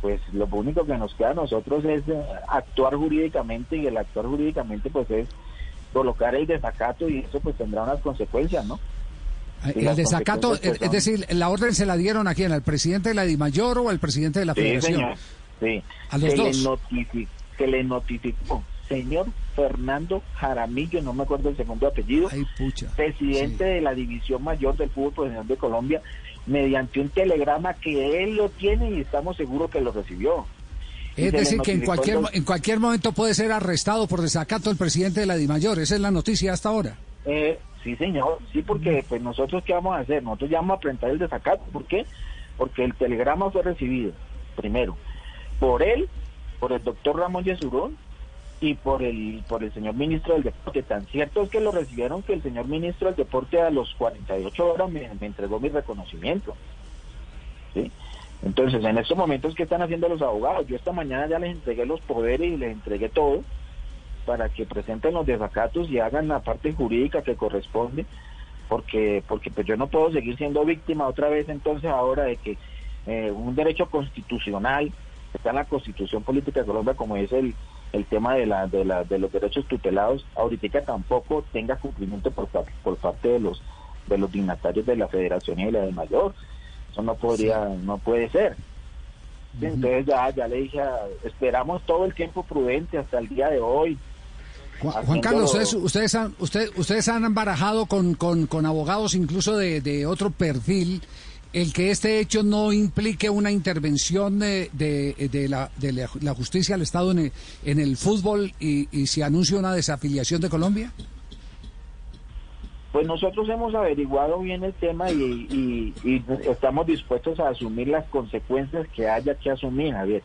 pues lo único que nos queda a nosotros es eh, actuar jurídicamente y el actuar jurídicamente pues es colocar el desacato y eso pues tendrá unas consecuencias, ¿no? Y El desacato, pues, es decir, ¿la orden se la dieron a quién? ¿Al presidente de la DIMAYOR o al presidente de la Sí, Federación? señor. Sí. A los se, dos. Le se le notificó, señor Fernando Jaramillo, no me acuerdo el segundo apellido, Ay, pucha. presidente Sí. de la División Mayor del Fútbol Profesional de Colombia, mediante un telegrama que él lo tiene y estamos seguros que lo recibió. Es decir, que en cualquier, en cualquier momento puede ser arrestado por desacato el presidente de la DIMAYOR. Esa es la noticia hasta ahora. Eh, sí, señor, sí, porque pues nosotros qué vamos a hacer, nosotros ya vamos a presentar el desacato, ¿por qué? Porque el telegrama fue recibido, primero, por él, por el doctor Ramón Yesurón y por el por el señor ministro del deporte. Tan cierto es que lo recibieron que el señor ministro del deporte a los 48 horas me, entregó mi reconocimiento. ¿sí? Entonces, en estos momentos, ¿qué están haciendo los abogados? Yo esta mañana ya les entregué los poderes y les entregué todo para que presenten los desacatos y hagan la parte jurídica que corresponde, porque porque pues yo no puedo seguir siendo víctima otra vez entonces ahora de que eh, un derecho constitucional está en la Constitución Política de Colombia como es el el tema de la de la de los derechos tutelados ahorita tampoco tenga cumplimiento por, por parte de los de los dignatarios de la Federación y de la de Mayor. Eso no podría no puede ser. Sí, entonces ya ya le dije esperamos todo el tiempo prudente hasta el día de hoy. Juan, Carlos, ustedes, ustedes, han, usted- ustedes han barajado con, con, con abogados incluso de, de otro perfil el que este hecho no implique una intervención de, de, la, de la, justicia al Estado en el, en el fútbol y, y se anuncia una desafiliación de Colombia. Pues nosotros hemos averiguado bien el tema y, y- y estamos dispuestos a asumir las consecuencias que haya que asumir, Javier.